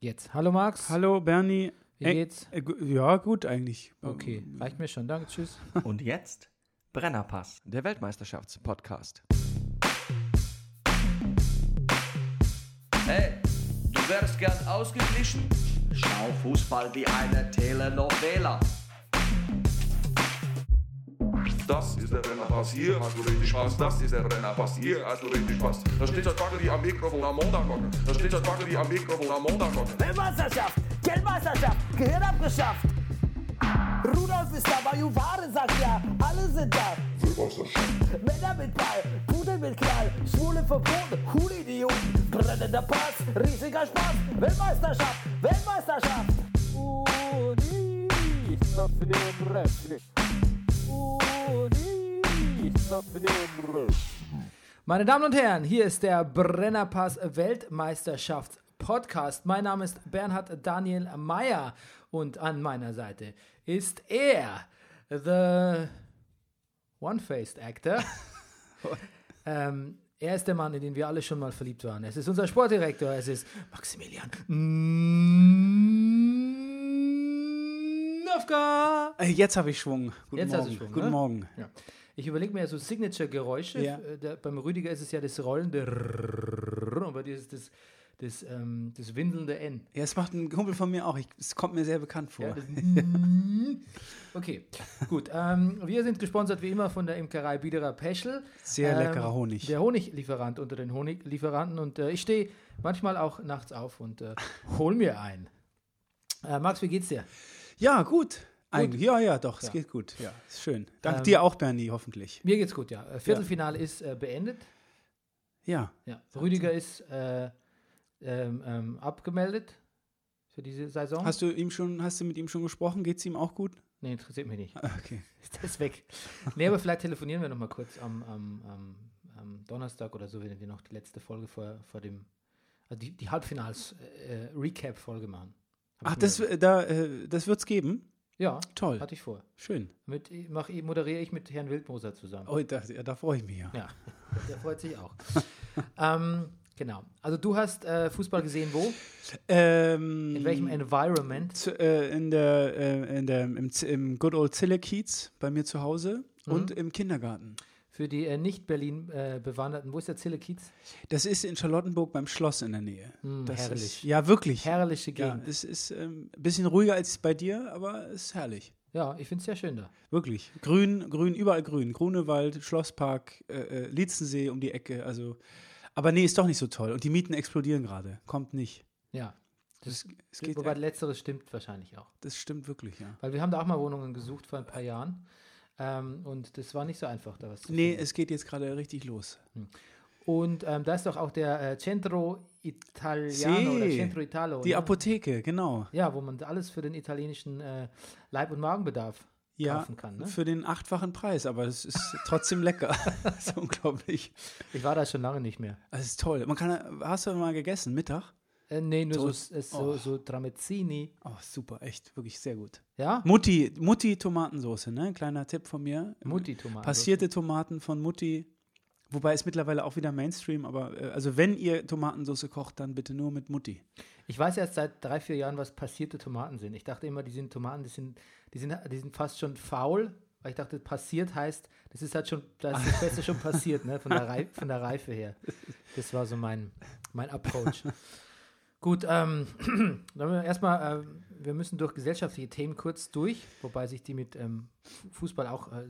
Jetzt. Hallo Max. Hallo Bernie. Wie Ey, geht's? Äh, ja, gut eigentlich. Okay, reicht mir schon. Danke, tschüss. Und jetzt Brennerpass, der Weltmeisterschaftspodcast. Hey, du wärst gern ausgeglichen? Schau Fußball wie eine Telenovela. Das ist der Brennerpass hier, hast du richtig Spaß. Das ist der Brennerpass hier, hast du richtig Spaß. Da steht das Baggeli am Mikrofon am Montagmorgen. Da steht das Baggeli am Mikrofon am Montagmorgen. Weltmeisterschaft, Geldmeisterschaft, Gehirn abgeschafft. Rudolf ist da, Juware sagt ja, alle sind da. Männer mit Ball, Pudel mit Knall, Schwule verboten, Hulidioten, brennender Pass, riesiger Spaß, Weltmeisterschaft, Weltmeisterschaft. Meine Damen und Herren, hier ist der Brennerpass Weltmeisterschafts Podcast. Mein Name ist Bernhard Daniel Mayer und an meiner Seite ist er, the one-faced actor. ähm, er ist der Mann, in den wir alle schon mal verliebt waren. Es ist unser Sportdirektor, es ist Maximilian Nowka. Äh, Jetzt habe ich Schwung. Guten Jetzt hast Morgen. du Schwung, Guten ne? Morgen. Ja. Ich überlege mir ja so Signature-Geräusche. Ja. Äh, Beim Rüdiger ist es ja das rollende und bei dir ist das, das, ähm, das winselnde N. Ja, es macht ein Kumpel von mir auch. Es kommt mir sehr bekannt vor. Ja, das okay, gut. Ähm, wir sind gesponsert wie immer von der Imkerei Biederer Peschel. Sehr Ähm, leckerer Honig. Der Honiglieferant unter den Honiglieferanten. Und äh, ich stehe manchmal auch nachts auf und äh, hol mir ein. Äh, Max, wie geht's dir? Ja, gut. Eigentlich. Ja, ja, doch. Es Ja. geht gut. Ja, ist schön. Dank Ähm, dir auch, Bernie, hoffentlich. Mir geht's gut, ja. Äh, Viertelfinale ist äh, beendet. Ja. Ja, Rüdiger ist äh, ähm, ähm, abgemeldet für diese Saison. Hast du ihm schon, hast du mit ihm schon gesprochen? Geht's ihm auch gut? nee, interessiert mich nicht. Okay. Ist das weg? Nee, aber vielleicht telefonieren wir noch mal kurz am, am, am, am Donnerstag oder so, wenn wir noch die letzte Folge vor, vor dem, also die, die Halbfinals äh, machen. Hab Ach, das, äh, da, äh, das wird's geben? ja, Toll. hatte ich vor. Schön. Mit, mach, moderiere ich mit Herrn Wildmoser zusammen. Oh, da, da freue ich mich ja. Ja, der freut sich auch. ähm, genau. Also du hast äh, Fußball gesehen, wo? Ähm, In welchem Environment? zu, äh, in der, äh, in der, im, im Good Old Zillekiez bei mir zu Hause Mhm. und im Kindergarten. Für die äh, nicht Berlin äh, bewanderten, wo ist der Zille-Kiez? Das ist in Charlottenburg beim Schloss in der Nähe. Mm, das herrlich. Ist, ja, wirklich. Herrliche ja, Gegend. es ist ähm, ein bisschen ruhiger als bei dir, aber es ist herrlich. Ja, ich finde es sehr schön da. Wirklich. Grün, grün, überall grün. Grunewald, Schlosspark, äh, äh, Lietzensee um die Ecke. Also, aber nee, ist doch nicht so toll. Und die Mieten explodieren gerade. Kommt nicht. Ja. Das, es geht, Wobei letzteres stimmt wahrscheinlich auch. das stimmt wirklich, ja. Weil wir haben da auch mal Wohnungen gesucht vor ein paar Jahren. Ähm, und das war nicht so einfach, da was zu Nee, finden. es geht jetzt gerade richtig los. Und ähm, da ist doch auch der äh, Centro Italiano oder Sì. Centro Italo. Die ne? Apotheke, genau. Ja, wo man alles für den italienischen äh, Leib- und Magenbedarf Ja, kaufen kann. Ne? für den achtfachen Preis, aber es ist trotzdem lecker. das ist unglaublich. Ich war da schon lange nicht mehr. Es ist toll. Man kann, hast du mal gegessen, Mittag? Äh, nee, nur so, Toast. äh, so, Oh. so Tramezzini. Oh, super, echt, wirklich sehr gut. Ja? Mutti, Mutti Tomatensoße, ne? Kleiner Tipp von mir. Mutti-Tomaten. Passierte Tomaten von Mutti. Wobei ist mittlerweile auch wieder Mainstream, aber äh, also wenn ihr Tomatensoße kocht, dann bitte nur mit Mutti. Ich weiß erst seit drei, vier Jahren, was passierte Tomaten sind. Ich dachte immer, die sind Tomaten, die sind, die sind, die sind fast schon faul, weil ich dachte, passiert heißt, das ist halt schon, da ist das Beste schon passiert, ne? Von der, Rei von der Reife her. Das war so mein, mein Approach. Gut, ähm, erstmal, äh, wir müssen durch gesellschaftliche Themen kurz durch, wobei sich die mit ähm, Fu- Fußball auch äh,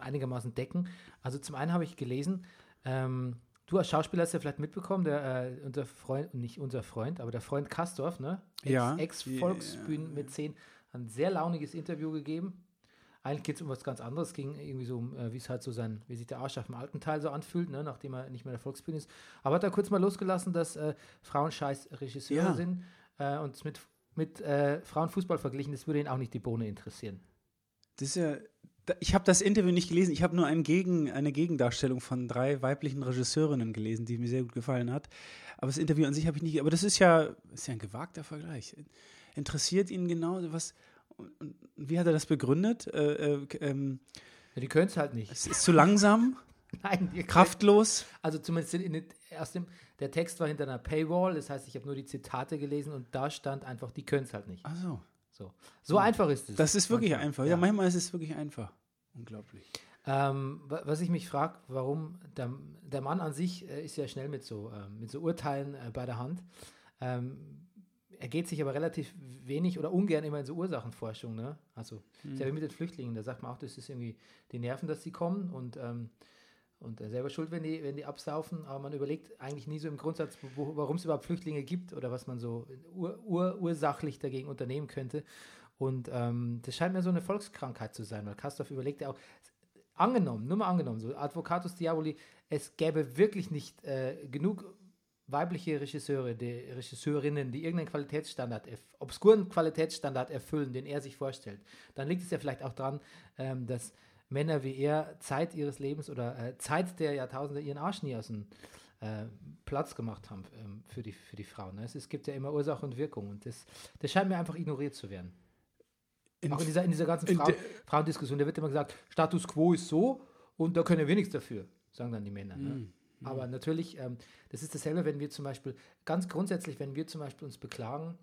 einigermaßen decken. Also zum einen habe ich gelesen, ähm, du als Schauspieler hast ja vielleicht mitbekommen, der, äh, unser Freund, nicht unser Freund, aber der Freund Kastorf, ne? Ja. Ex-Volksbühnen mit 10, hat ein sehr launiges Interview gegeben. Eigentlich geht es um was ganz anderes. Es ging irgendwie so um, äh, wie es halt so sein, wie sich der Arsch auf dem alten Teil so anfühlt, ne, nachdem er nicht mehr der Volksbühne ist. Aber hat er kurz mal losgelassen, dass äh, Frauen scheiß Regisseure Ja. sind äh, und es mit, mit äh, Frauenfußball verglichen, das würde ihn auch nicht die Bohne interessieren. Das ist ja, ich habe das Interview nicht gelesen, ich habe nur ein Gegen, eine Gegendarstellung von drei weiblichen Regisseurinnen gelesen, die mir sehr gut gefallen hat. Aber das Interview an sich habe ich nicht, aber das ist ja, ist ja ein gewagter Vergleich. Interessiert ihn genau, was, wie hat er das begründet? Äh, äh, ähm, Ja, die können es halt nicht. es ist zu langsam. Nein, Kraftlos? Also zumindest in, in, aus dem, der Text war hinter einer Paywall, das heißt, ich habe nur die Zitate gelesen und da stand einfach, die können es halt nicht. Ach so. So, so einfach ist es. Das ist wirklich Manchmal. einfach. Ja. manchmal ist es wirklich einfach. Unglaublich. Ähm, wa- was ich mich frage, warum der, der Mann an sich äh, ist ja schnell mit so, ähm, mit so Urteilen äh, bei der Hand. Ähm, er geht sich aber relativ wenig oder ungern immer in so Ursachenforschung. Ne? Also, ja wie mit den Flüchtlingen, da sagt man auch, das ist irgendwie die Nerven, dass sie kommen und, ähm, und äh, selber schuld, wenn die, wenn die absaufen. Aber man überlegt eigentlich nie so im Grundsatz, wo- warum es überhaupt Flüchtlinge gibt oder was man so ur, ur, ursachlich dagegen unternehmen könnte. Und ähm, das scheint mir so eine Volkskrankheit zu sein, weil Kastorf überlegt ja auch, angenommen, nur mal angenommen, so Advocatus Diaboli, es gäbe wirklich nicht äh, genug weibliche Regisseure, die Regisseurinnen, die irgendeinen Qualitätsstandard, obskuren Qualitätsstandard erfüllen, den er sich vorstellt, dann liegt es ja vielleicht auch daran, ähm, dass Männer wie er Zeit ihres Lebens oder äh, Zeit der Jahrtausende ihren Arsch nie aus dem äh, Platz gemacht haben ähm, für, die, für die Frauen. Ne? Es, es gibt ja immer Ursache und Wirkung und das, das scheint mir einfach ignoriert zu werden. In- Auch in dieser, in dieser ganzen in Frau, Frauendiskussion, da wird immer gesagt, Status quo ist so und da können wir nichts dafür, sagen dann die Männer. Mm, Ne? Aber natürlich, ähm, das ist dasselbe, wenn wir zum Beispiel, ganz grundsätzlich, wenn wir zum Beispiel uns beklagen,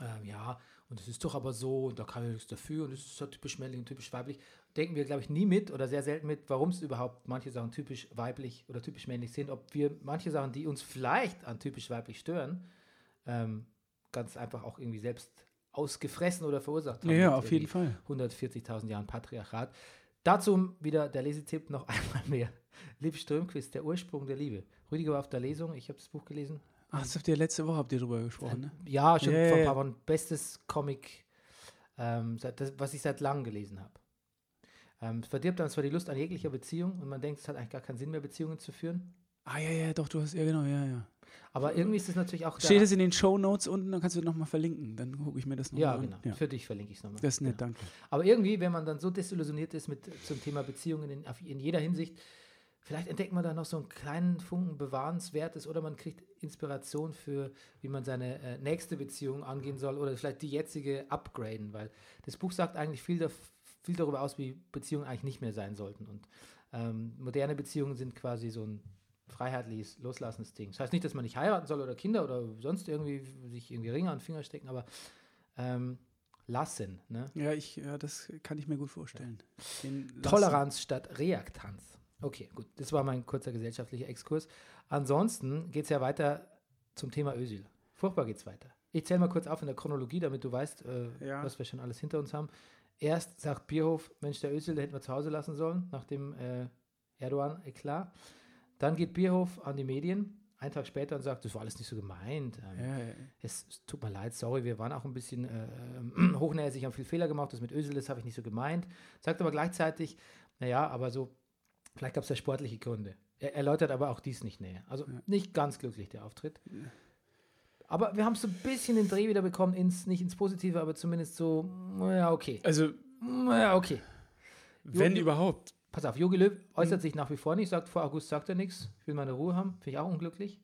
ähm, ja, und es ist doch aber so, und da kann ich nichts dafür, und es ist so typisch männlich und typisch weiblich, denken wir, glaube ich, nie mit oder sehr selten mit, warum es überhaupt manche Sachen typisch weiblich oder typisch männlich sind, ob wir manche Sachen, die uns vielleicht an typisch weiblich stören, ähm, ganz einfach auch irgendwie selbst ausgefressen oder verursacht haben. Ja, ja, auf jeden Fall. 140.000 Jahren Patriarchat. Dazu wieder der Lesetipp noch einmal mehr. Lieb Strömquist, der Ursprung der Liebe. Rüdiger war auf der Lesung, ich habe das Buch gelesen. Ach, das habt ihr letzte Woche habt ihr drüber gesprochen, ne? Ja, schon ja, vor ein paar Wochen. Bestes Comic, ähm, das, was ich seit langem gelesen habe. Ähm, es verdirbt dann zwar die Lust an jeglicher Beziehung und man denkt, es hat eigentlich gar keinen Sinn mehr, Beziehungen zu führen. Ah, ja, ja, doch, du hast, ja, genau, ja, ja. Aber irgendwie ist es natürlich auch. Steht es in den Show Notes unten, dann kannst du nochmal verlinken. Dann gucke ich mir das nochmal ja, an. genau. Ja. Für dich verlinke ich es nochmal. Das ist nett, Ja. danke. Aber irgendwie, wenn man dann so desillusioniert ist mit zum Thema Beziehungen in, in jeder Hinsicht, vielleicht entdeckt man da noch so einen kleinen Funken Bewahrenswertes oder man kriegt Inspiration für, wie man seine äh, nächste Beziehung angehen soll oder vielleicht die jetzige upgraden, weil das Buch sagt eigentlich viel, viel darüber aus, wie Beziehungen eigentlich nicht mehr sein sollten. Und ähm, moderne Beziehungen sind quasi so ein freiheitliches, loslassendes Ding. Das heißt nicht, dass man nicht heiraten soll oder Kinder oder sonst irgendwie sich irgendwie Ringe an den Finger stecken, aber ähm, lassen, ne? Ja, ich, ja, das kann ich mir gut vorstellen. Toleranz statt Reaktanz. Okay, gut. Das war mein kurzer gesellschaftlicher Exkurs. Ansonsten geht es ja weiter zum Thema Ösil. Furchtbar geht es weiter. Ich zähle mal kurz auf in der Chronologie, damit du weißt, äh, Ja. was wir schon alles hinter uns haben. Erst sagt Bierhof, Mensch, der Ösil, den hätten wir zu Hause lassen sollen, nach dem äh, Erdogan-Eklat. Dann geht Bierhof an die Medien, einen Tag später und sagt, das war alles nicht so gemeint. Ähm, Ja, ja. es, es tut mir leid, sorry, wir waren auch ein bisschen äh, hochnäsig, haben viel Fehler gemacht, das mit Özil, das habe ich nicht so gemeint. Sagt aber gleichzeitig, naja, aber so, vielleicht gab es ja sportliche Gründe. Er erläutert aber auch dies nicht näher. Also nicht ganz glücklich, der Auftritt. Aber wir haben so ein bisschen den Dreh wieder bekommen, ins, nicht ins Positive, aber zumindest so, ja, okay. Also, Ja, okay. wenn Jo- überhaupt. Pass auf, Jogi Löw äußert sich nach wie vor nicht, sagt vor August sagt er nichts, will meine Ruhe haben, finde ich auch unglücklich.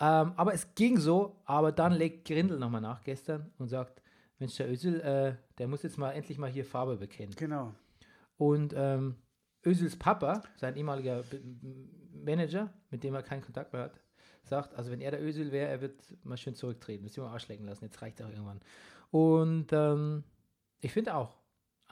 Ähm, aber es ging so, aber dann legt Grindel nochmal nach gestern und sagt, Mensch, der Özil, äh, der muss jetzt mal endlich mal hier Farbe bekennen. Genau. Und ähm, Özils Papa, sein ehemaliger B- Manager, mit dem er keinen Kontakt mehr hat, sagt, also wenn er der Özil wäre, er wird mal schön zurücktreten, müssen wir mal Arsch lecken lassen, jetzt reicht auch irgendwann. Und ähm, ich finde auch.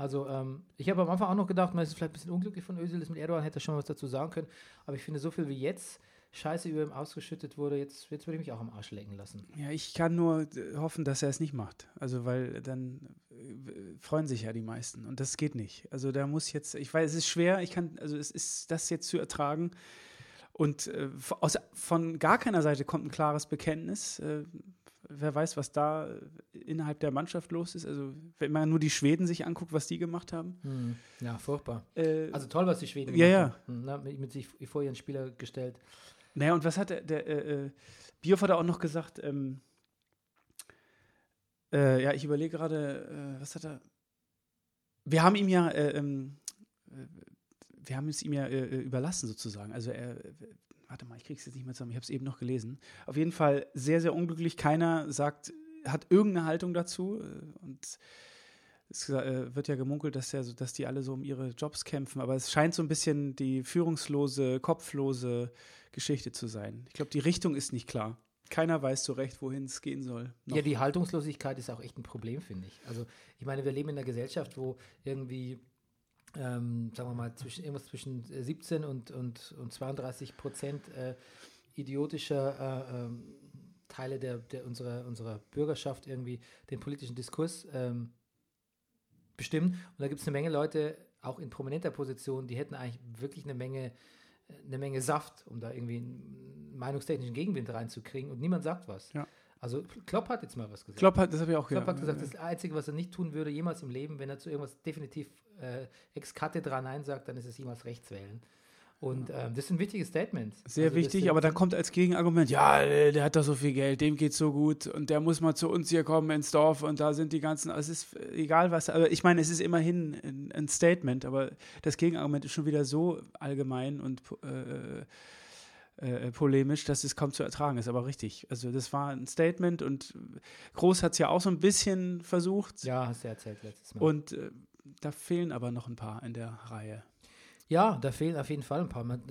Also ähm, ich habe am Anfang auch noch gedacht, man ist vielleicht ein bisschen unglücklich von Özil, das mit Erdogan hätte er schon was dazu sagen können, aber ich finde so viel wie jetzt Scheiße über ihm ausgeschüttet wurde, jetzt, jetzt würde ich mich auch am Arsch lecken lassen. Ja, ich kann nur äh, hoffen, dass er es nicht macht. Also, weil dann äh, freuen sich ja die meisten und das geht nicht. Also, da muss jetzt, ich weiß, es ist schwer, ich kann, also, es ist das jetzt zu ertragen. Und äh, aus, von gar keiner Seite kommt ein klares Bekenntnis. Äh, wer weiß, was da äh, innerhalb der Mannschaft los ist. Also, wenn man nur die Schweden sich anguckt, was die gemacht haben. Ja, furchtbar. Äh, Also toll, was die Schweden Ja, gemacht haben. Ne, mit, mit sich vor ihren Spieler gestellt. Naja, und was hat der, der äh, äh, Bioff hat auch noch gesagt, ähm, äh, ja, ich überlege gerade, äh, was hat er, wir haben ihm ja, äh, ähm, äh, wir haben es ihm ja überlassen sozusagen, also er, warte mal, ich krieg's jetzt nicht mehr zusammen, ich habe es eben noch gelesen, auf jeden Fall sehr, sehr unglücklich, keiner sagt, hat irgendeine Haltung dazu äh, und Es äh, wird ja gemunkelt, dass, so- dass die alle so um ihre Jobs kämpfen, aber es scheint so ein bisschen die führungslose, kopflose Geschichte zu sein. Ich glaube, die Richtung ist nicht klar. Keiner weiß so recht, wohin es gehen soll. Noch. Ja, die Haltungslosigkeit ist auch echt ein Problem, finde ich. Also, ich meine, wir leben in einer Gesellschaft, wo irgendwie, ähm, sagen wir mal, zwischen, irgendwas zwischen äh, 17 und, und, und 32 Prozent äh, idiotischer äh, ähm, Teile der, der unserer, unserer Bürgerschaft irgendwie den politischen Diskurs ähm, bestimmen. Und da gibt es eine Menge Leute, auch in prominenter Position, die hätten eigentlich wirklich eine Menge, eine Menge Saft, um da irgendwie einen meinungstechnischen Gegenwind reinzukriegen und niemand sagt was. Ja. Also Klopp hat jetzt mal was gesagt. Klopp hat, das habe ich auch Klopp gehört. hat gesagt, das Einzige, was er nicht tun würde, jemals im Leben, wenn er zu irgendwas definitiv äh, ex cathedra Nein sagt, dann ist es jemals rechts wählen. Und ähm, das sind wichtige Statements. Sehr Also wichtig, aber dann kommt als Gegenargument, ja, äh, der hat doch so viel Geld, dem geht's so gut und der muss mal zu uns hier kommen ins Dorf und da sind die ganzen, es ist egal was, aber ich meine, es ist immerhin ein, ein Statement, aber das Gegenargument ist schon wieder so allgemein und äh, äh, polemisch, dass es kaum zu ertragen ist, aber richtig. Also das war ein Statement und Groß hat es ja auch so ein bisschen versucht Ja, hast du erzählt letztes Mal. und äh, da fehlen aber noch ein paar in der Reihe. ja, da fehlen auf jeden Fall ein paar. Man,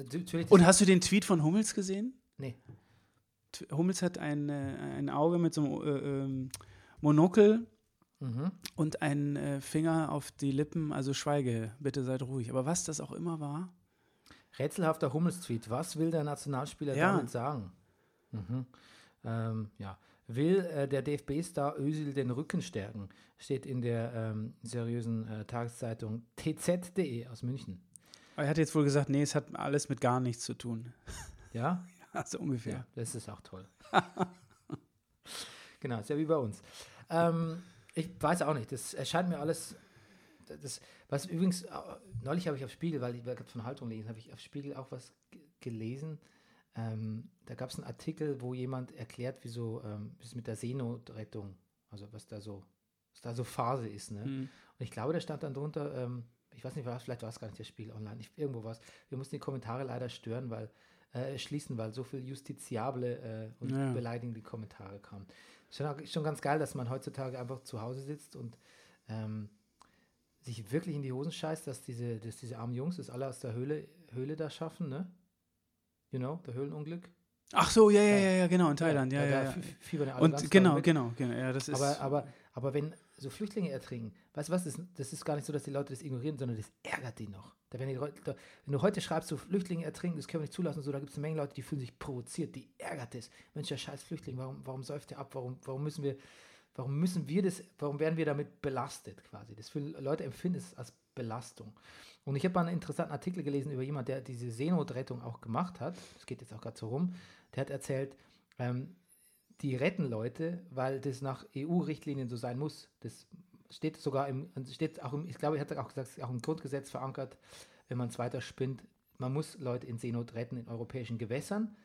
Und hast du den Tweet von Hummels gesehen? nee. Hummels hat ein, äh, ein Auge mit so einem äh, ähm, Monokel Mhm. und einen äh, Finger auf die Lippen, also schweige, bitte seid ruhig. Aber was das auch immer war, Rätselhafter Hummels-Tweet. Was will der Nationalspieler Ja. damit sagen? Mhm. Ähm, ja. Will äh, der DFB-Star Özil den Rücken stärken? Steht in der ähm, seriösen äh, Tageszeitung tz.de aus München. er hat jetzt wohl gesagt, nee, es hat alles mit gar nichts zu tun. Ja? Also ungefähr. Ja, das ist auch toll. genau, ist ja wie bei uns. Ähm, ich weiß auch nicht, das erscheint mir alles. Das, was übrigens, äh, neulich habe ich auf Spiegel, weil ich gerade von Haltung lesen, habe ich auf Spiegel auch was gelesen. Ähm, da gab es einen Artikel, wo jemand erklärt, wieso ähm, wie es mit der Seenotrettung, also was da so, was da so Phase ist. Ne? Mhm. Und ich glaube, da stand dann drunter, ähm, ich weiß nicht, was, vielleicht war es gar nicht das Spiel online, ich, irgendwo was. Wir mussten die Kommentare leider stören, weil äh, schließen, weil so viel justiziable äh, und Ja. beleidigende Kommentare kamen. Schon, schon ganz geil, dass man heutzutage einfach zu Hause sitzt und ähm, sich wirklich in die Hosen scheißt, dass diese, dass diese armen Jungs das alle aus der Höhle, Höhle da schaffen, ne? You know, der Höhlenunglück. Ach so, ja, ja, ja, ja, genau, in Thailand, ja, ja. ja. ja Und genau, genau, genau, ja, das ist. Aber, aber, aber wenn so Flüchtlinge ertrinken, weißt du was, das, das ist gar nicht so, dass die Leute das ignorieren, sondern das ärgert die noch. Da, wenn, die, Leute- da, wenn du heute schreibst, so Flüchtlinge ertrinken, das können wir nicht zulassen, so, da gibt es eine Menge Leute, die fühlen sich provoziert, die ärgert es. Mensch, der scheiß Flüchtling, warum, warum säuft der ab? Warum, warum müssen wir, warum müssen wir das, warum werden wir damit belastet quasi? Das für Leute empfinden es als Belastung. Und ich habe mal einen interessanten Artikel gelesen über jemanden, der diese Seenotrettung auch gemacht hat. Das geht jetzt auch gerade so rum. Der hat erzählt, ähm, die retten Leute, weil das nach EU-Richtlinien so sein muss. Das steht sogar im, steht auch im, ich glaube, er hat auch gesagt, es auch im Grundgesetz verankert, wenn man es weiter spinnt, man muss Leute in Seenot retten in europäischen Gewässern.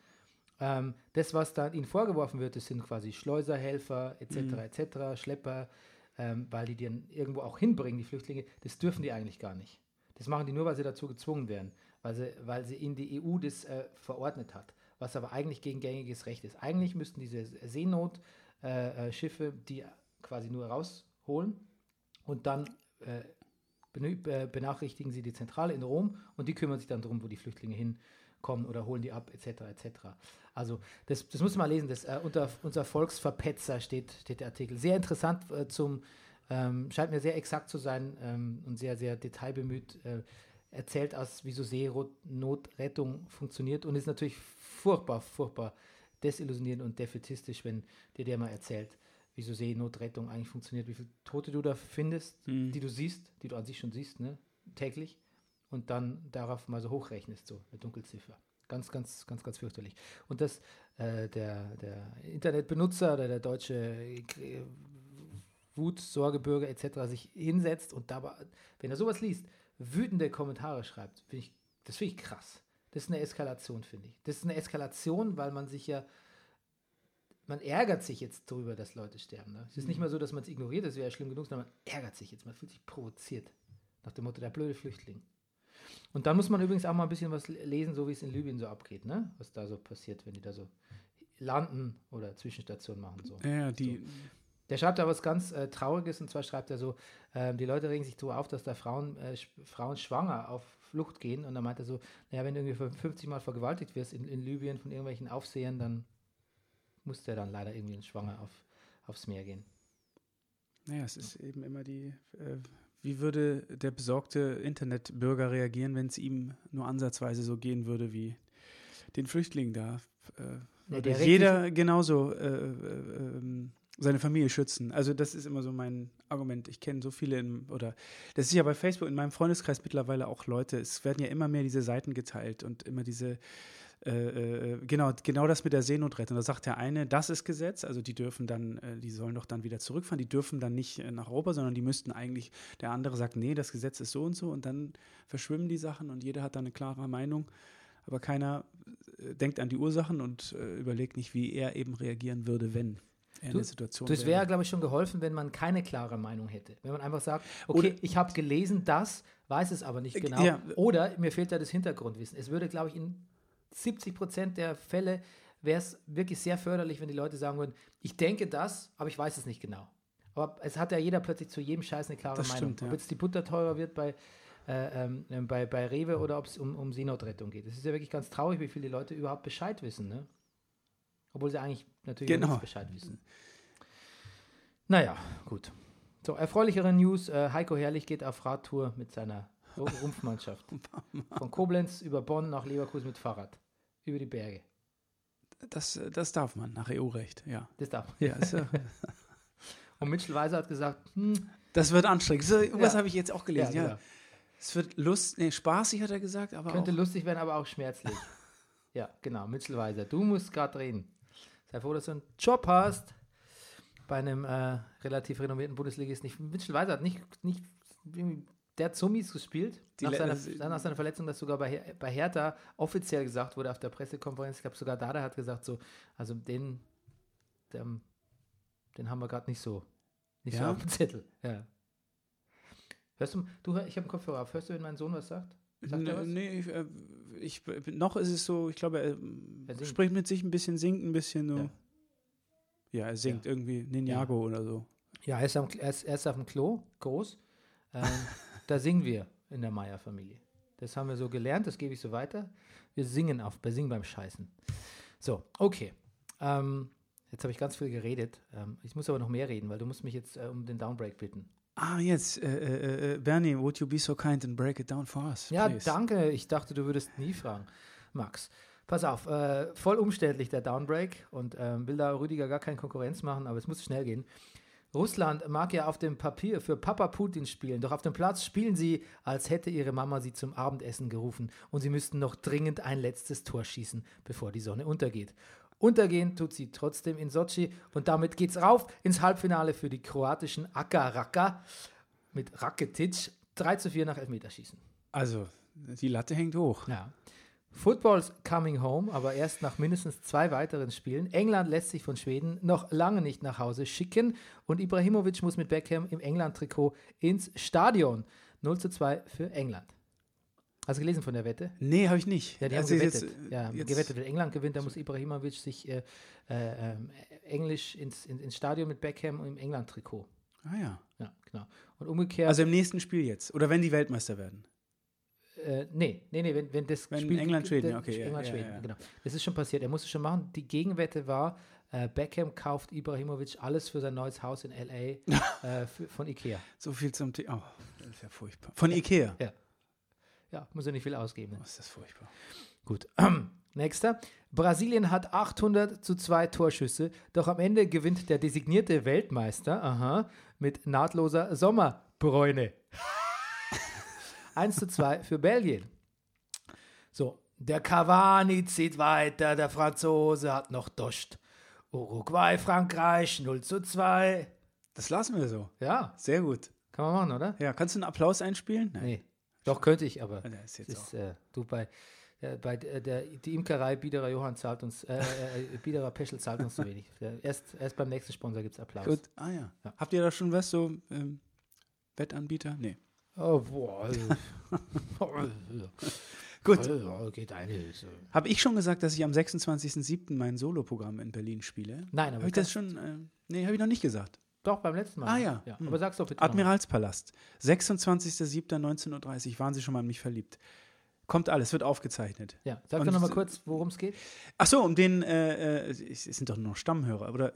Ähm, das, was dann ihnen vorgeworfen wird, das sind quasi Schleuserhelfer etc. etc., Schlepper, ähm, weil die die dann irgendwo auch hinbringen, die Flüchtlinge, das dürfen die eigentlich gar nicht. Das machen die nur, weil sie dazu gezwungen werden, weil sie, weil sie in die EU das äh, verordnet hat, was aber eigentlich gegen gängiges Recht ist. Eigentlich müssten diese Seenotschiffe äh, äh, die quasi nur rausholen und dann äh, äh, benachrichtigen sie die Zentrale in Rom und die kümmern sich dann darum, wo die Flüchtlinge hinkommen oder holen die ab, etc. etc. Also das, das muss man lesen, das, äh, unter unser Volksverpetzer steht, steht der Artikel. Sehr interessant äh, zum, ähm, scheint mir sehr exakt zu sein ähm, und sehr, sehr detailbemüht. Äh, erzählt aus, wieso Seenotrettung funktioniert und ist natürlich furchtbar, furchtbar desillusionierend und defetistisch, wenn dir der mal erzählt, wieso Seenotrettung eigentlich funktioniert, wie viele Tote du da findest, Mhm. die du siehst, die du an sich schon siehst, ne, täglich, und dann darauf mal so hochrechnest, so eine Dunkelziffer. Ganz, ganz, ganz, ganz fürchterlich. Und dass äh, der, der Internetbenutzer oder der deutsche äh, Wut, Sorgebürger etc. sich hinsetzt und dabei, wenn er sowas liest, wütende Kommentare schreibt, finde ich, das finde ich krass. Das ist eine Eskalation, finde ich. Das ist eine Eskalation, weil man sich ja, man ärgert sich jetzt darüber, dass Leute sterben. Ne? Es ist nicht mal so, dass man es ignoriert, das wäre ja schlimm genug, sondern man ärgert sich jetzt, man fühlt sich provoziert. Nach dem Motto, der blöde Flüchtling. Und dann muss man übrigens auch mal ein bisschen was lesen, so wie es in Libyen so abgeht, ne? Was da so passiert, wenn die da so landen oder Zwischenstationen machen. So. ja, die, Der schreibt da was ganz äh, Trauriges und zwar schreibt er so, ähm, die Leute regen sich so auf, dass da Frauen, äh, Frauen schwanger auf Flucht gehen und dann meint er so, naja, wenn du irgendwie 50 Mal vergewaltigt wirst in, in Libyen von irgendwelchen Aufsehern, dann muss der dann leider irgendwie schwanger auf, aufs Meer gehen. Naja, es ist eben immer die, äh, wie würde der besorgte Internetbürger reagieren, wenn es ihm nur ansatzweise so gehen würde wie den Flüchtlingen da? Äh, regt jeder genauso äh, äh, ähm, seine Familie schützen. Also das ist immer so mein Argument. Ich kenne so viele, in, oder das ist ja bei Facebook in meinem Freundeskreis mittlerweile auch Leute. Es werden ja immer mehr diese Seiten geteilt und immer diese äh, äh, genau, genau das mit der Seenotrettung. Da sagt der eine, das ist Gesetz, also die dürfen dann, äh, die sollen doch dann wieder zurückfahren, die dürfen dann nicht äh, nach Europa, sondern die müssten eigentlich, der andere sagt, nee, das Gesetz ist so und so und dann verschwimmen die Sachen und jeder hat dann eine klare Meinung, aber keiner äh, denkt an die Ursachen und äh, überlegt nicht, wie er eben reagieren würde, wenn er in Du- der Situation Das wäre, glaube ich, schon geholfen, wenn man keine klare Meinung hätte. Wenn man einfach sagt, okay, Oder- ich habe gelesen das, weiß es aber nicht Äh, genau. ja. Oder mir fehlt da das Hintergrundwissen. Es würde, glaube ich, in 70 Prozent der Fälle wäre es wirklich sehr förderlich, wenn die Leute sagen würden, ich denke das, aber ich weiß es nicht genau. Aber es hat ja jeder plötzlich zu jedem Scheiß eine klare Das Meinung. stimmt, ja. Ob jetzt die Butter teurer wird bei, äh, ähm, bei, bei Rewe oder ob es um, um Seenotrettung geht. Es ist ja wirklich ganz traurig, wie viele Leute überhaupt Bescheid wissen. Ne? Obwohl sie eigentlich natürlich Genau. nicht Bescheid wissen. Naja, gut. So, erfreulichere News. Äh, Heiko Herrlich geht auf Radtour mit seiner Ru- Rumpfmannschaft. Von Koblenz über Bonn nach Leverkusen mit Fahrrad. Über die Berge. Das, das darf man nach EU-Recht, ja. Das darf. Ja, ist, ja Und Mitchell Weiser hat gesagt, hm, das wird anstrengend. So, was Ja. habe ich jetzt auch gelesen? Ja, genau. Es wird lust, nee, spaßig hat er gesagt, aber könnte auch, lustig werden, aber auch schmerzlich. ja, genau. Mitchell Weiser, du musst gerade reden. Sei froh, dass du einen Job hast bei einem äh, relativ renommierten Bundesligisten. Nicht, Mitchell Weiser hat nicht, nicht der hat Zummis gespielt. Die Nach seiner, äh, nach seiner Verletzung, das sogar bei, bei Hertha offiziell gesagt wurde auf der Pressekonferenz. Ich glaube, sogar Dada hat gesagt, so, also den, den, den haben wir gerade nicht so, nicht so Ja? auf dem Zettel. Ja. Hörst du, du ich habe einen Kopfhörer auf. Hörst du, wenn mein Sohn was sagt? Sagt er was? nee, ich, äh, ich, noch ist es so, ich glaube, er, Er spricht mit sich ein bisschen, singt ein bisschen so. Ja. Ja, er singt irgendwie Ninjago oder so. Ja, er ist, am, er, ist, er ist auf dem Klo, groß. Ähm, da singen wir in der Meier-Familie. Das haben wir so gelernt, das gebe ich so weiter. Wir singen auf, wir singen beim Scheißen. So, okay. Ähm, jetzt habe ich ganz viel geredet. Ähm, ich muss aber noch mehr reden, weil du musst mich jetzt äh, um den Downbreak bitten. Ah, jetzt, äh, äh, äh, Bernie, would you be so kind and break it down for us? Ja, please? danke. Ich dachte, du würdest nie fragen. Max, pass auf. Äh, voll umständlich der Downbreak und ähm, will da Rüdiger gar keine Konkurrenz machen, aber es muss schnell gehen. Russland mag ja auf dem Papier für Papa Putin spielen, doch auf dem Platz spielen sie, als hätte ihre Mama sie zum Abendessen gerufen und sie müssten noch dringend ein letztes Tor schießen, bevor die Sonne untergeht. Untergehen tut sie trotzdem in Sochi und damit geht's rauf ins Halbfinale für die kroatischen Aka Raka mit Rakitic 3 zu 4 nach Elfmeterschießen. Also, die Latte hängt hoch. Ja. Football's coming home, aber erst nach mindestens zwei weiteren Spielen. England lässt sich von Schweden noch lange nicht nach Hause schicken und Ibrahimovic muss mit Beckham im England-Trikot ins Stadion. 0 zu 2 für England. Hast du gelesen von der Wette? Nee, habe ich nicht. Ja, die haben Also gewettet. jetzt, ja, jetzt- gewettet, wenn England gewinnt, dann muss Ibrahimovic sich äh, äh, ähm, Englisch ins, in, ins Stadion mit Beckham und im England-Trikot. Ah ja. Ja, genau. Und umgekehrt. Also im nächsten Spiel jetzt. Oder wenn die Weltmeister werden. Äh, nee, nee, nee, wenn, wenn das Wenn England, Schweden, der- okay, ja, England, ja, Schweden, ja. genau. Das ist schon passiert. Er musste schon machen. Die Gegenwette war, äh, Beckham kauft Ibrahimovic alles für sein neues Haus in L.A. äh, für, von Ikea. So viel zum Thema. Oh, das ist ja furchtbar. Von Ikea. Ja, muss er nicht viel ausgeben. Oh, ist das furchtbar. Gut. Nächster. Brasilien hat 800 zu 2 Torschüsse, doch am Ende gewinnt der designierte Weltmeister aha, mit nahtloser Sommerbräune. 1 zu 2 für Belgien. So, der Cavani zieht weiter, der Franzose hat noch Dost. Uruguay, Frankreich 0 zu 2. Das lassen wir so. Ja, Sehr gut. kann man machen, oder? Ja, kannst du einen Applaus einspielen? Nein. Nee. Doch, könnte ich, aber. Der ist jetzt ist, äh, du bei, äh, bei der, der, die Imkerei Biederer Johann zahlt uns, äh, äh, Biederer Peschel zahlt uns zu wenig. Erst, erst beim nächsten Sponsor gibt es Applaus. Gut. Ah ja. Ja. Habt ihr da schon was so ähm, Wettanbieter? Nee. Oh, boah. Also, Gut. Also, geht eine. So. Habe ich schon gesagt, dass ich am 26.07. mein Soloprogramm in Berlin spiele? Nein, aber Habe ich das schon? Äh, nee, habe ich noch nicht gesagt. Doch, beim letzten Mal. Ah, ja. Hm. Aber sag's doch bitte. Admiralspalast. 26.07.1930. Waren Sie schon mal in mich verliebt? Kommt alles, wird aufgezeichnet. Ja, sag Und doch nochmal kurz, worum es geht. Ach so, um den, äh, äh, es sind doch nur noch Stammhörer, oder?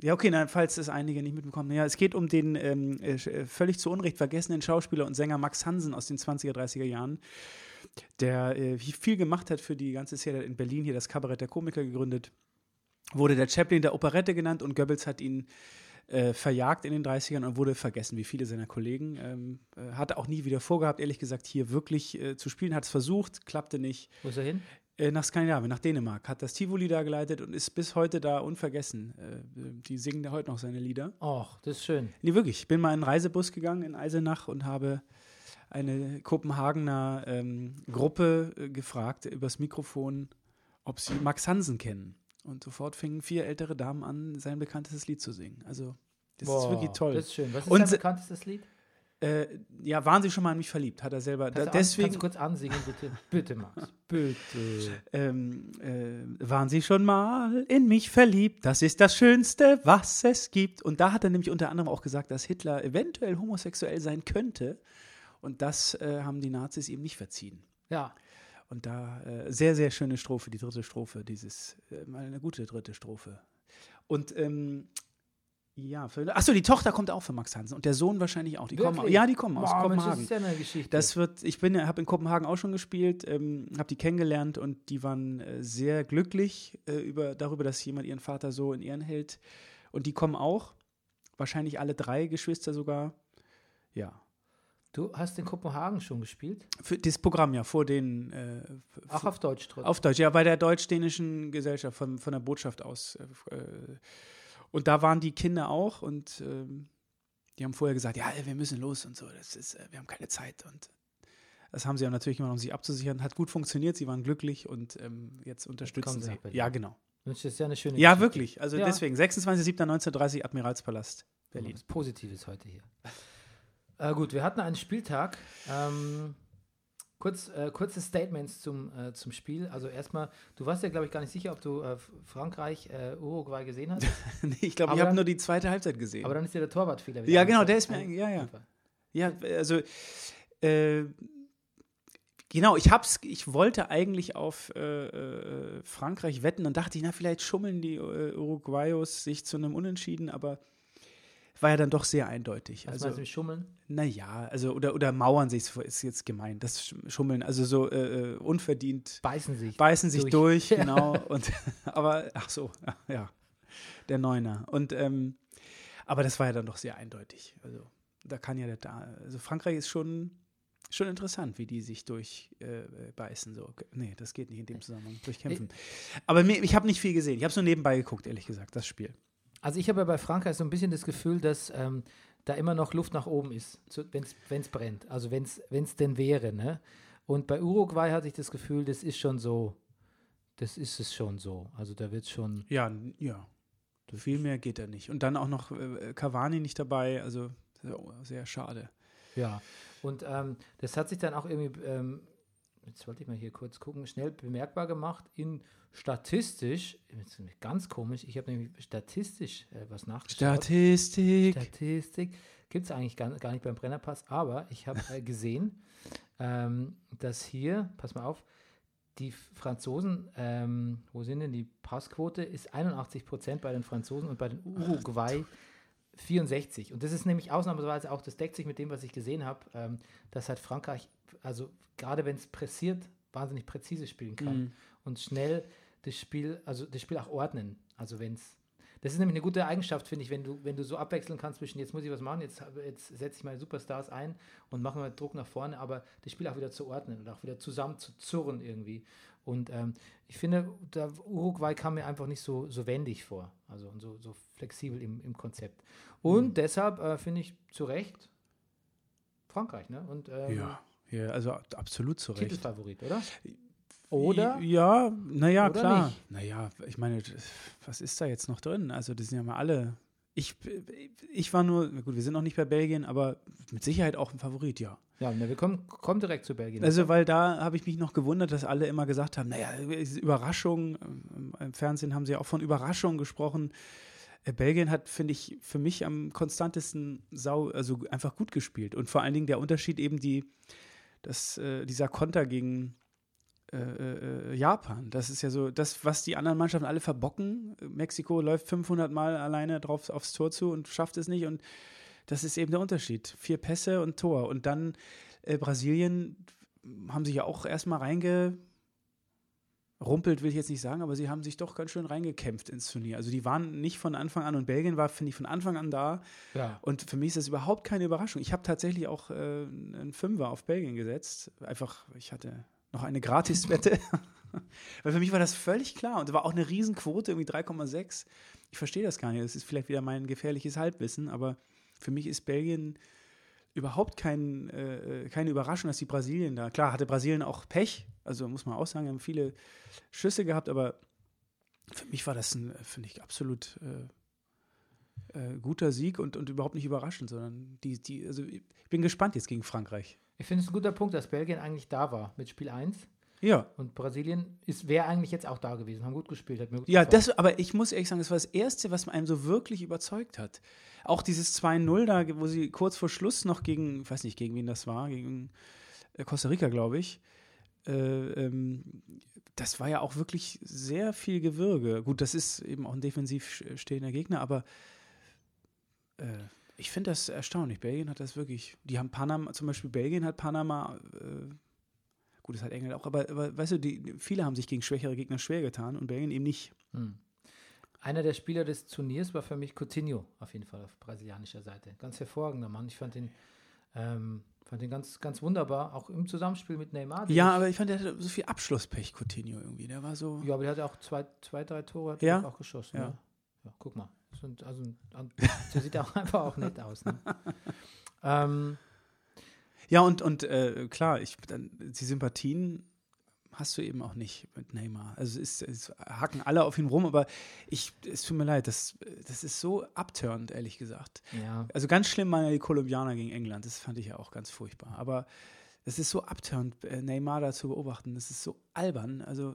Ja, okay, na, falls es einige nicht mitbekommen. Ja, es geht um den ähm, äh, äh, völlig zu Unrecht vergessenen Schauspieler und Sänger Max Hansen aus den 20er, 30er Jahren, der äh, viel gemacht hat für die ganze Szene in Berlin, hier das Kabarett der Komiker gegründet, wurde der Chaplin der Operette genannt und Goebbels hat ihn äh, verjagt in den 30ern und wurde vergessen, wie viele seiner Kollegen. Ähm, äh, hatte auch nie wieder vorgehabt, ehrlich gesagt, hier wirklich äh, zu spielen. Hat es versucht, klappte nicht. Wo ist er hin? Äh, nach Skandinavien, nach Dänemark, hat das Tivoli da geleitet und ist bis heute da unvergessen. Äh, die singen ja heute noch seine Lieder. Och, das ist schön. Nee, wirklich. Ich bin mal in einen Reisebus gegangen in Eisenach und habe eine Kopenhagener ähm, Gruppe äh, gefragt übers Mikrofon, ob sie Max Hansen kennen. Und sofort fingen vier ältere Damen an, sein bekanntestes Lied zu singen. Also, das ist Boah, wirklich toll. Das ist schön. Was ist Und dein se- bekanntestes Lied? äh, ja, waren Sie schon mal an mich verliebt? Hat er selber. Da, Kannst du an- deswegen. Kannst du kurz ansingen, bitte? Bitte, Max. Bitte. ähm, äh, waren Sie schon mal in mich verliebt? Das ist das Schönste, was es gibt. Und da hat er nämlich unter anderem auch gesagt, dass Hitler eventuell homosexuell sein könnte. Und das äh, haben die Nazis ihm nicht verziehen. Ja. Und da äh, sehr, sehr schöne Strophe, die dritte Strophe, dieses, äh, mal eine gute dritte Strophe. Und ähm, ja, für, achso, die Tochter kommt auch für Max Hansen und der Sohn wahrscheinlich auch. Die kommen, ja, die kommen aus Boah, Mensch, Kopenhagen. das ist ja eine Geschichte. Das wird, ich bin, habe in Kopenhagen auch schon gespielt, ähm, habe die kennengelernt und die waren äh, sehr glücklich äh, über, darüber, dass jemand ihren Vater so in Ehren hält. Und die kommen auch, wahrscheinlich alle drei Geschwister sogar. Ja, du hast in Kopenhagen schon gespielt? für das Programm ja vor den äh, Auch auf Deutsch trotzdem. auf Deutsch, ja, bei der deutsch-dänischen Gesellschaft von, von der Botschaft aus. Äh, äh, und da waren die Kinder auch und ähm, die haben vorher gesagt, ja, wir müssen los und so, das ist, äh, wir haben keine Zeit und das haben sie ja natürlich gemacht, um sich abzusichern. Hat gut funktioniert, sie waren glücklich und ähm, jetzt unterstützen kommen sie sie. Ja, genau. Das ist ja eine schöne Ja, Geschichte. wirklich. Also Ja. deswegen, 26.07.1930, Admiralspalast, Berlin. Was Positives heute hier. Äh, gut, wir hatten einen Spieltag. Ähm, kurz, äh, kurze Statements zum, äh, zum Spiel. Also erstmal, du warst ja, glaube ich, gar nicht sicher, ob du äh, Frankreich, äh, Uruguay gesehen hast. nee, ich glaube, ich habe nur die zweite Halbzeit gesehen. Aber dann ist dir der Torwartfehler wieder Ja, genau, der ist mir- ja, ja. Ja, also äh, genau, ich hab's, ich wollte eigentlich auf äh, äh, Frankreich wetten und dachte ich, na, vielleicht schummeln die äh, Uruguayos sich zu einem Unentschieden, aber war ja dann doch sehr eindeutig. Was Also, meinst du mit Schummeln? naja, also oder, oder mauern sich, ist jetzt gemein, das Sch- Schummeln, also so äh, äh, unverdient Beißen sich. beißen sich durch, durch. genau. Und aber ach so, ja, der Neuner. Und ähm, aber das war ja dann doch sehr eindeutig. Also da kann ja der da, also Frankreich ist schon schon interessant, wie die sich durchbeißen. Äh, beißen, so. Nee, das geht nicht in dem Zusammenhang. Durchkämpfen. Aber mir, ich habe nicht viel gesehen. Ich habe es nur nebenbei geguckt, ehrlich gesagt, das Spiel. Also ich habe ja bei Frankreich so ein bisschen das Gefühl, dass ähm, da immer noch Luft nach oben ist, wenn es brennt. Also wenn es denn wäre. Ne? Und bei Uruguay hatte ich das Gefühl, das ist schon so. Das ist es schon so. Also da wird schon. Ja, ja. Viel mehr geht da nicht. Und dann auch noch äh, Cavani nicht dabei. Also sehr, sehr schade. Ja. Und ähm, das hat sich dann auch irgendwie, ähm, jetzt wollte ich mal hier kurz gucken, schnell bemerkbar gemacht in statistisch, ganz komisch, ich habe nämlich statistisch äh, was nachgeschaut. Statistik. Statistik gibt es eigentlich gar, gar nicht beim Brennerpass, aber ich habe äh, gesehen, ähm, dass hier, pass mal auf, die Franzosen, ähm, wo sind denn die Passquote, ist 81 Prozent bei den Franzosen und bei den Uruguay 64. Und das ist nämlich ausnahmsweise auch, das deckt sich mit dem, was ich gesehen habe, ähm, dass halt Frankreich, also gerade wenn es pressiert, wahnsinnig präzise spielen kann Mhm. Und schnell das Spiel, also das Spiel auch ordnen. Also wenn es, das ist nämlich eine gute Eigenschaft, finde ich, wenn du, wenn du so abwechseln kannst zwischen jetzt muss ich was machen, jetzt, jetzt setze ich meine Superstars ein und mache mal Druck nach vorne, aber das Spiel auch wieder zu ordnen und auch wieder zusammen zu zurren irgendwie. Und ähm, ich finde, Uruguay kam mir einfach nicht so, so wendig vor, also und so, so flexibel im, im Konzept. Und Mhm. deshalb äh, finde ich zu Recht Frankreich, ne? Und ähm, Ja, ja, also ab- absolut zu Recht. Titelfavorit, oder? Oder? Ja, naja, klar. nicht? Naja, ich meine, was ist da jetzt noch drin? Also, das sind ja mal alle. Ich, ich war nur, gut, wir sind noch nicht bei Belgien, aber mit Sicherheit auch ein Favorit, ja. Ja, wir kommen, kommen direkt zu Belgien. Also, weil da habe ich mich noch gewundert, dass alle immer gesagt haben, naja, Überraschung, im Fernsehen haben sie ja auch von Überraschung gesprochen. Äh, Belgien hat, finde ich, für mich am konstantesten sau, also einfach gut gespielt. Und vor allen Dingen der Unterschied eben die, das, äh, dieser Konter gegen äh, äh, Japan. Das ist ja so, das, was die anderen Mannschaften alle verbocken. Mexiko läuft 500 Mal alleine drauf aufs Tor zu und schafft es nicht. Und das ist eben der Unterschied. Vier Pässe und Tor. Und dann äh, Brasilien haben sich ja auch erstmal reinge rumpelt will ich jetzt nicht sagen, aber sie haben sich doch ganz schön reingekämpft ins Turnier. Also die waren nicht von Anfang an und Belgien war, finde ich, von Anfang an da. Ja. Und für mich ist das überhaupt keine Überraschung. Ich habe tatsächlich auch äh, einen Fünfer auf Belgien gesetzt. Einfach, ich hatte noch eine Gratiswette. Weil für mich war das völlig klar und es war auch eine Riesenquote, irgendwie 3,6. Ich verstehe das gar nicht. Das ist vielleicht wieder mein gefährliches Halbwissen, aber für mich ist Belgien überhaupt kein, äh, keine Überraschung, dass die Brasilien da. Klar, hatte Brasilien auch Pech, also muss man auch sagen, haben viele Schüsse gehabt, aber für mich war das ein, finde ich, absolut äh, äh, guter Sieg und, und überhaupt nicht überraschend, sondern die, die, also ich bin gespannt jetzt gegen Frankreich. Ich finde es ein guter Punkt, dass Belgien eigentlich da war mit Spiel 1. Ja. Und Brasilien wäre eigentlich jetzt auch da gewesen, haben gut gespielt, hat mir gut Ja, gefallen. das, aber ich muss ehrlich sagen, das war das Erste, was einem so wirklich überzeugt hat. Auch dieses 2-0 da, wo sie kurz vor Schluss noch gegen, ich weiß nicht, gegen wen das war, gegen äh, Costa Rica, glaube ich. Äh, ähm, das war ja auch wirklich sehr viel Gewürge. Gut, das ist eben auch ein defensiv stehender Gegner, aber äh, ich finde das erstaunlich. Belgien hat das wirklich. Die haben Panama, zum Beispiel Belgien hat Panama, äh, gut, das hat England auch, aber, aber weißt du, die, viele haben sich gegen schwächere Gegner schwer getan und Belgien eben nicht. Hm. Einer der Spieler des Turniers war für mich Coutinho, auf jeden Fall auf brasilianischer Seite. Ganz hervorragender Mann. Ich fand ihn, ähm, fand ihn ganz, ganz wunderbar, auch im Zusammenspiel mit Neymar. den Ja, aber ich fand, der hatte so viel Abschlusspech, Coutinho irgendwie. Der war so. Ja, aber der hat auch zwei, zwei drei Tore hat Ja? auch geschossen. Ja. Ja. ja, guck mal. So Also, der sieht auch einfach auch nett aus. Ne? ähm, Ja, und, und äh, klar, ich, dann, die Sympathien hast du eben auch nicht mit Neymar. Also es, ist, es hacken alle auf ihn rum, aber ich, es tut mir leid, das, das ist so abturnt, ehrlich gesagt. ja. Also ganz schlimm waren ja die Kolumbianer gegen England, das fand ich ja auch ganz furchtbar. Aber es ist so abturnt, äh, Neymar da zu beobachten, das ist so albern. Also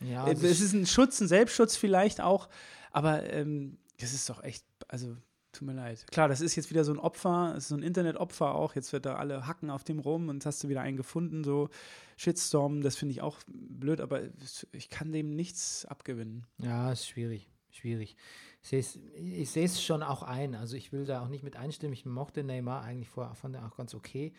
ja also es ist ein Schutz, ein Selbstschutz vielleicht auch, aber ähm, das ist doch echt, also tut mir leid. Klar, das ist jetzt wieder so ein Opfer, ist so ein Internetopfer auch, jetzt wird da alle hacken auf dem rum und hast du wieder einen gefunden, so Shitstorm, das finde ich auch blöd, aber ich kann dem nichts abgewinnen. Ja, ist schwierig. Schwierig. Ich sehe es- ich sehe es schon auch ein. Also ich will da auch nicht mit einstimmen. Ich mochte Neymar eigentlich vorher, fand er auch ganz okay.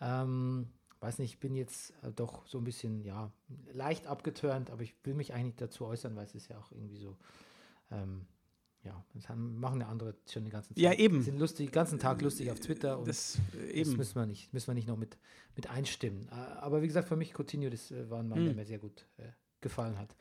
Ähm, weiß nicht, ich bin jetzt äh, doch so ein bisschen, ja, leicht abgeturnt, aber ich will mich eigentlich dazu äußern, weil es ist ja auch irgendwie so, ähm, ja, das haben, machen ja andere schon die ganze Zeit. Ja, eben. Die sind lustig, den ganzen Tag lustig auf Twitter und Das äh, das eben. müssen wir nicht, müssen wir nicht noch mit, mit einstimmen. Äh, Aber wie gesagt, für mich Coutinho, das äh, war ein Mann, der Mhm. mir sehr gut äh, gefallen hat.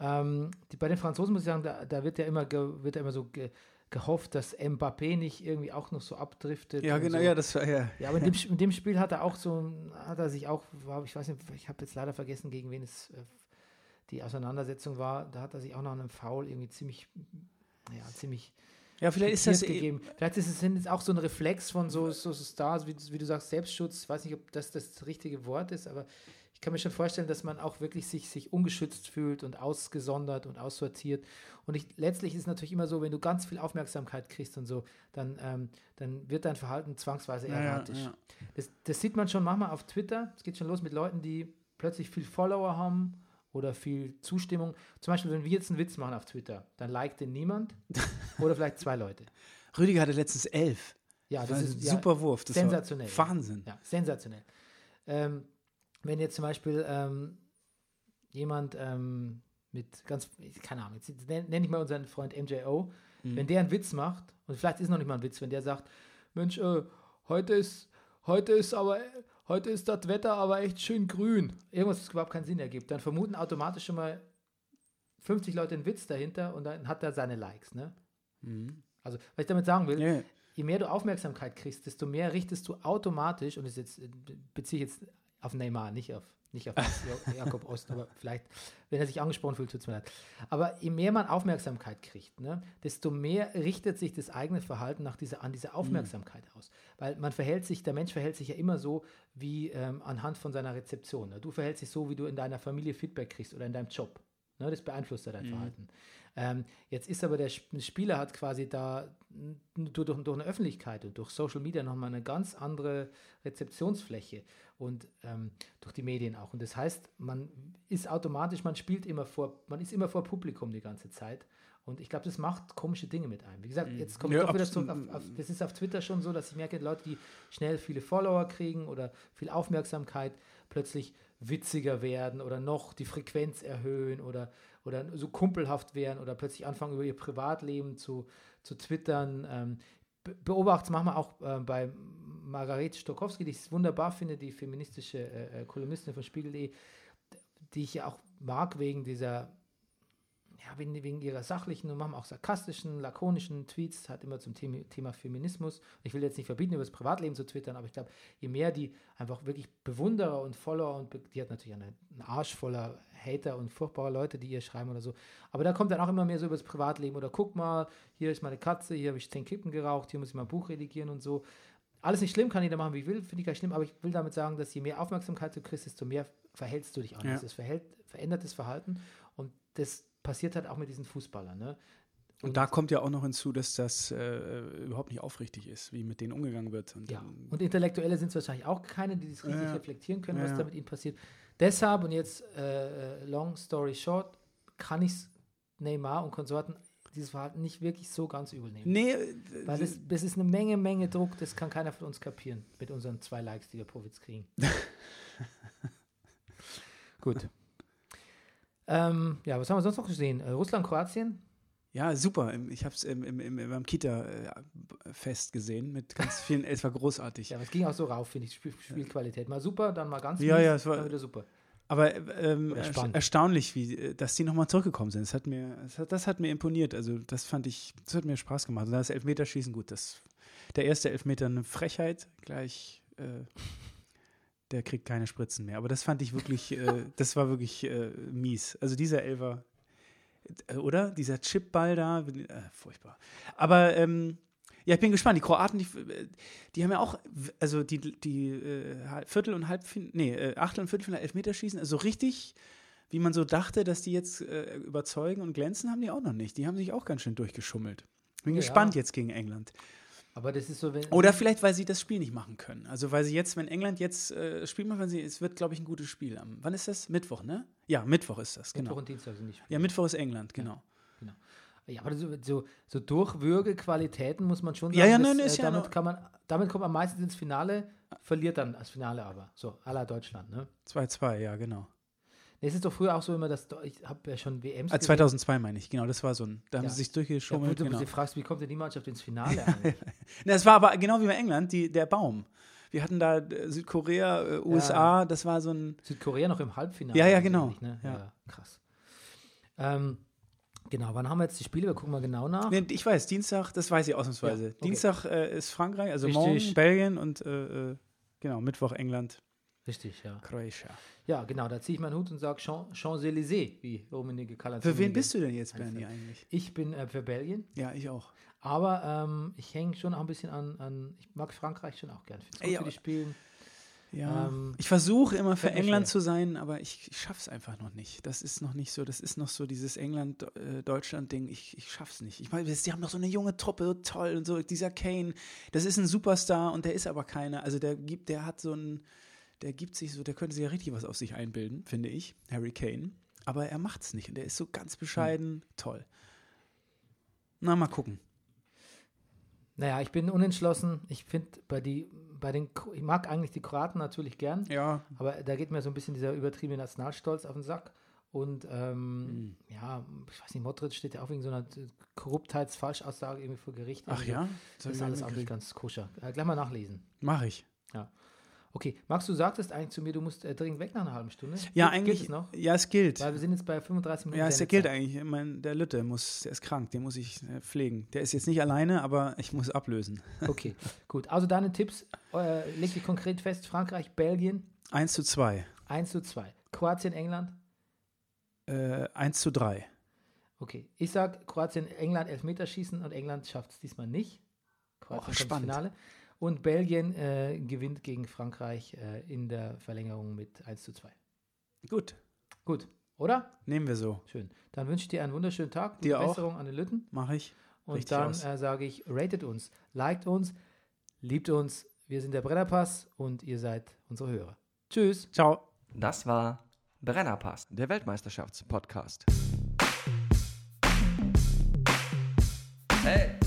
Ähm, die, bei den Franzosen muss ich sagen, da, da wird ja immer, ge, wird ja immer so ge, gehofft, dass Mbappé nicht irgendwie auch noch so abdriftet. Ja, genau, so. ja, das war ja. Ja, aber in dem, in dem Spiel hat er auch so, hat er sich auch, war, ich weiß nicht, ich habe jetzt leider vergessen, gegen wen es äh, die Auseinandersetzung war. Da hat er sich auch nach einem Foul irgendwie ziemlich, ja, ziemlich Ja, vielleicht ist das eh- gegeben. Vielleicht ist es es auch so ein Reflex von so, so, Stars, wie, du- wie du sagst, Selbstschutz. Ich weiß nicht, ob das das richtige Wort ist, aber ich kann mir schon vorstellen, dass man auch wirklich sich, sich ungeschützt fühlt und ausgesondert und aussortiert. Und ich, letztlich ist es natürlich immer so, wenn du ganz viel Aufmerksamkeit kriegst und so, dann, ähm, dann wird dein Verhalten zwangsweise Ja, ja, erratisch. ja. Das, das sieht man schon manchmal auf Twitter. Es geht schon los mit Leuten, die plötzlich viel Follower haben oder viel Zustimmung. Zum Beispiel, wenn wir jetzt einen Witz machen auf Twitter, dann liked den niemand oder vielleicht zwei Leute. Rüdiger hatte letztens elf. Ja, Das das ist ein ja, super Wurf. Das sensationell. War Wahnsinn. Ja, sensationell. Ähm, wenn jetzt zum Beispiel ähm, jemand ähm, mit ganz, keine Ahnung, jetzt nenne nenn ich mal unseren Freund MJO, Mhm. wenn der einen Witz macht, und vielleicht ist noch nicht mal ein Witz, wenn der sagt, Mensch, äh, heute ist, heute ist aber, heute ist das Wetter aber echt schön grün. Irgendwas, das überhaupt keinen Sinn ergibt, dann vermuten automatisch schon mal 50 Leute einen Witz dahinter und dann hat er seine Likes, ne? Mhm. Also, was ich damit sagen will, Ja, je mehr du Aufmerksamkeit kriegst, desto mehr richtest du automatisch, und das jetzt äh, beziehe ich jetzt auf Neymar, nicht auf, nicht auf Jakob Ost, aber vielleicht, wenn er sich angesprochen fühlt, tut es mir leid. Aber je mehr man Aufmerksamkeit kriegt, ne, desto mehr richtet sich das eigene Verhalten nach dieser, an diese Aufmerksamkeit aus. Weil man verhält sich, der Mensch verhält sich ja immer so, wie ähm, anhand von seiner Rezeption. Ne? Du verhältst dich so, wie du in deiner Familie Feedback kriegst oder in deinem Job. Ne, das beeinflusst ja dein Verhalten. Ähm, jetzt ist aber der Sp- Spieler hat quasi da durch, durch, eine Öffentlichkeit und durch Social Media nochmal eine ganz andere Rezeptionsfläche und ähm, durch die Medien auch. Und das heißt, man ist automatisch, man spielt immer vor, man ist immer vor Publikum die ganze Zeit. Und ich glaube, das macht komische Dinge mit einem. Wie gesagt, jetzt komme ich Ja, doch wieder zurück auf, auf, das ist auf Twitter schon so, dass ich merke, Leute, die schnell viele Follower kriegen oder viel Aufmerksamkeit, plötzlich witziger werden oder noch die Frequenz erhöhen oder, oder so kumpelhaft werden oder plötzlich anfangen, über ihr Privatleben zu, zu twittern. Ähm, be- beobachte es manchmal auch äh, bei Margarete Stokowski, die ich wunderbar finde, die feministische äh, äh, Kolumnistin von Spiegel.de, die ich ja auch mag wegen dieser ja, wegen, ihrer sachlichen und manchmal auch sarkastischen, lakonischen Tweets, hat immer zum Thema, Thema Feminismus. Ich will jetzt nicht verbieten, über das Privatleben zu twittern, aber ich glaube, je mehr die einfach wirklich Bewunderer und Follower und die hat natürlich eine, einen Arsch voller Hater und furchtbarer Leute, die ihr schreiben oder so. Aber da kommt dann auch immer mehr so über das Privatleben oder guck mal, hier ist meine Katze, hier habe ich zehn Kippen geraucht, hier muss ich mal ein Buch redigieren und so. Alles nicht schlimm, kann jeder machen, wie ich will, finde ich gar nicht schlimm, aber ich will damit sagen, dass je mehr Aufmerksamkeit du kriegst, desto mehr verhältst du dich anders. Ja. Es verhält, verändert das Verhalten und das passiert halt auch mit diesen Fußballern. Ne? Und da kommt ja auch noch hinzu, dass das äh, überhaupt nicht aufrichtig ist, wie mit denen umgegangen wird. Und Ja, und Intellektuelle sind es wahrscheinlich auch keine, die das richtig Ja. reflektieren können, was ja. da mit ihnen passiert. Deshalb, und jetzt äh, äh, long story short, kann ich Neymar und Konsorten dieses Verhalten nicht wirklich so ganz übel nehmen. nee, äh, Weil das, das ist eine Menge, Menge Druck, das kann keiner von uns kapieren mit unseren zwei Likes, die wir pro Witz kriegen. Gut. Ähm, ja, was haben wir sonst noch gesehen? Äh, Russland, Kroatien? ja, super. Ich habe es im, im, im, beim Kita-Fest gesehen mit ganz vielen. es war großartig. Ja, aber es ging auch so rauf, finde ich. Spiel, Spielqualität. Mal super, dann mal ganz Ja, mies, ja, es war- wieder super. Aber ähm, erstaunlich, wie, dass die nochmal zurückgekommen sind. Das hat, mir, das, hat, das hat mir imponiert. Also, das fand ich, das hat mir Spaß gemacht. Und das Elfmeterschießen, gut, das, der erste Elfmeter eine Frechheit, gleich, äh, der kriegt keine Spritzen mehr. Aber das fand ich wirklich, äh, das war wirklich äh, mies. Also, dieser Elfer, äh, oder? Dieser Chipball da, äh, furchtbar. Aber, ähm, ja, ich bin gespannt. Die Kroaten, die, äh, die haben ja auch, also die, die äh, Viertel- und Halbfinale, nee, Achtel- und Viertelfinale Elfmeterschießen, also richtig, wie man so dachte, dass die jetzt überzeugen und glänzen, haben die auch noch nicht. Die haben sich auch ganz schön durchgeschummelt. Bin Ja. gespannt jetzt gegen England. Aber das ist so, wenn. Oder vielleicht, weil sie das Spiel nicht machen können. Also, weil sie jetzt, wenn England jetzt äh, Spiel macht, wenn sie, es wird, glaube ich, ein gutes Spiel. Am, wann ist das? Mittwoch, ne? Ja, Mittwoch ist das, Mittwoch genau. und Dienstag sind nicht Ja, Mittwoch ist England, genau. Ja, aber so, so, so Durchwürgequalitäten muss man schon Ja, ja, das, nein, ist äh, ja damit, kann man, damit kommt man meistens ins Finale, verliert dann das Finale aber. So, à la Deutschland, ne? 2-2, ja, genau. Es ist doch früher auch so immer, dass ich habe ja schon WMs Ah, gesehen. 2002 meine ich, genau, das war so ein, da haben Ja. sie sich Ja, durchgeschummelt. du genau. dich fragst, wie kommt denn die Mannschaft ins Finale eigentlich? Na, es war aber genau wie bei England, die, der Baum. Wir hatten da äh, Südkorea, äh, USA, das war so ein. Südkorea noch im Halbfinale. Ja, ja, genau. Ne? Ja. Ja. krass. Ähm, genau, wann haben wir jetzt die Spiele? Wir gucken mal genau nach. Nee, ich weiß, Dienstag, das weiß ich ausnahmsweise. Ja, okay. Dienstag äh, ist Frankreich, also Richtig. morgen Belgien und äh, äh, genau, Mittwoch England, Richtig, ja. Kroatia. Ja, genau, da ziehe ich meinen Hut und sage Champs- Champs-Élysées, wie Rummenigge Kalan. Für wen bist du denn jetzt. Bernie, eigentlich? Ich bin äh, für Belgien. Ja, ich auch. Aber ähm, ich hänge schon auch ein bisschen an, an ich mag Frankreich schon auch gern. Gut, wie aber- die spielen. Ja. Ähm, ich versuche immer für England zu sein, aber ich, ich schaff's einfach noch nicht. Das ist noch nicht so, das ist noch so dieses England-Deutschland-Ding. Ich, ich schaff's nicht. Ich meine, die haben noch so eine junge Truppe, toll und so. Dieser Kane, das ist ein Superstar und der ist aber keiner. Also der gibt, der hat so ein, der gibt sich so, der könnte sich ja richtig was auf sich einbilden, finde ich, Harry Kane. Aber er macht's nicht und der ist so ganz bescheiden, toll. Na, mal gucken. naja, ich bin unentschlossen. Ich finde bei die, bei den, ich mag eigentlich die Kroaten natürlich gern, Ja, aber da geht mir so ein bisschen dieser übertriebene Nationalstolz auf den Sack. Und ähm, Hm. ja, ich weiß nicht, Modric steht ja auch wegen so einer Korruptheitsfalschaussage irgendwie vor Gericht. ach Also, ja, Das ist alles auch nicht ganz koscher. Äh, gleich mal nachlesen. Mache ich. Okay, Max, du sagtest eigentlich zu mir, du musst äh, dringend weg nach einer halben Stunde. Ja, Gilt- eigentlich. Gilt es noch? Ja, es gilt. Weil wir sind jetzt bei 35 Minuten. Ja, es gilt eigentlich. Mein, der Lütte muss, der ist krank, den muss ich äh, pflegen. Der ist jetzt nicht alleine, aber ich muss ablösen. Okay, gut. Also deine Tipps, äh, leg dich konkret fest, Frankreich, Belgien, 1 zu 2. 1 zu 2. Kroatien, England, Äh, 1 zu 3. okay. Ich sag Kroatien, England, Elfmeterschießen und England schafft es diesmal nicht. Kroatien Och, kommt ins spannend. Finale. Und Belgien äh, gewinnt gegen Frankreich äh, in der Verlängerung mit 1 zu 2. Gut. Gut, Oder? Nehmen wir so. Schön. Dann wünsche ich dir einen wunderschönen Tag. Gute Dir auch. Besserung an den Lütten. Mache ich. Und Richtig dann äh, sage ich, ratet uns, liked uns, liebt uns. Wir sind der Brennerpass und ihr seid unsere Hörer. Tschüss. Ciao. Das war Brennerpass, der Weltmeisterschaftspodcast. Hey,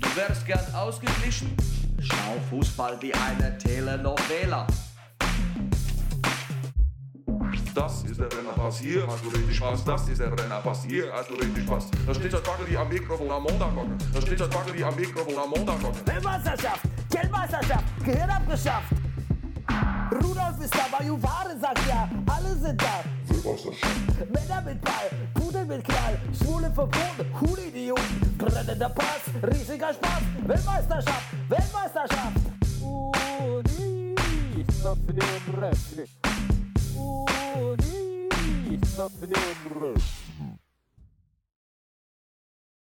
du wärst gern ausgeglichen? Schau Fußball wie eine Telenovela. Das ist der Brennerpass, hier hast du richtig Spaß. Das ist der Brennerpass, hier hast du richtig Spaß. Da steht das Baggeli am Mikrofon am Montagmorgen. Da steht das Baggeli am Mikrofon am Montagmorgen. Weltmeisterschaft, Geldmeisterschaft, Gehirn abgeschafft. Rudolf ist da, Bajuware sagt ja, alle sind da. Männer mit Ball, Pudel mit Knall, Schwule verboten, Hulidioten, brennender Pass, riesiger Spaß. Weltmeisterschaft, Weltmeisterschaft. Unista för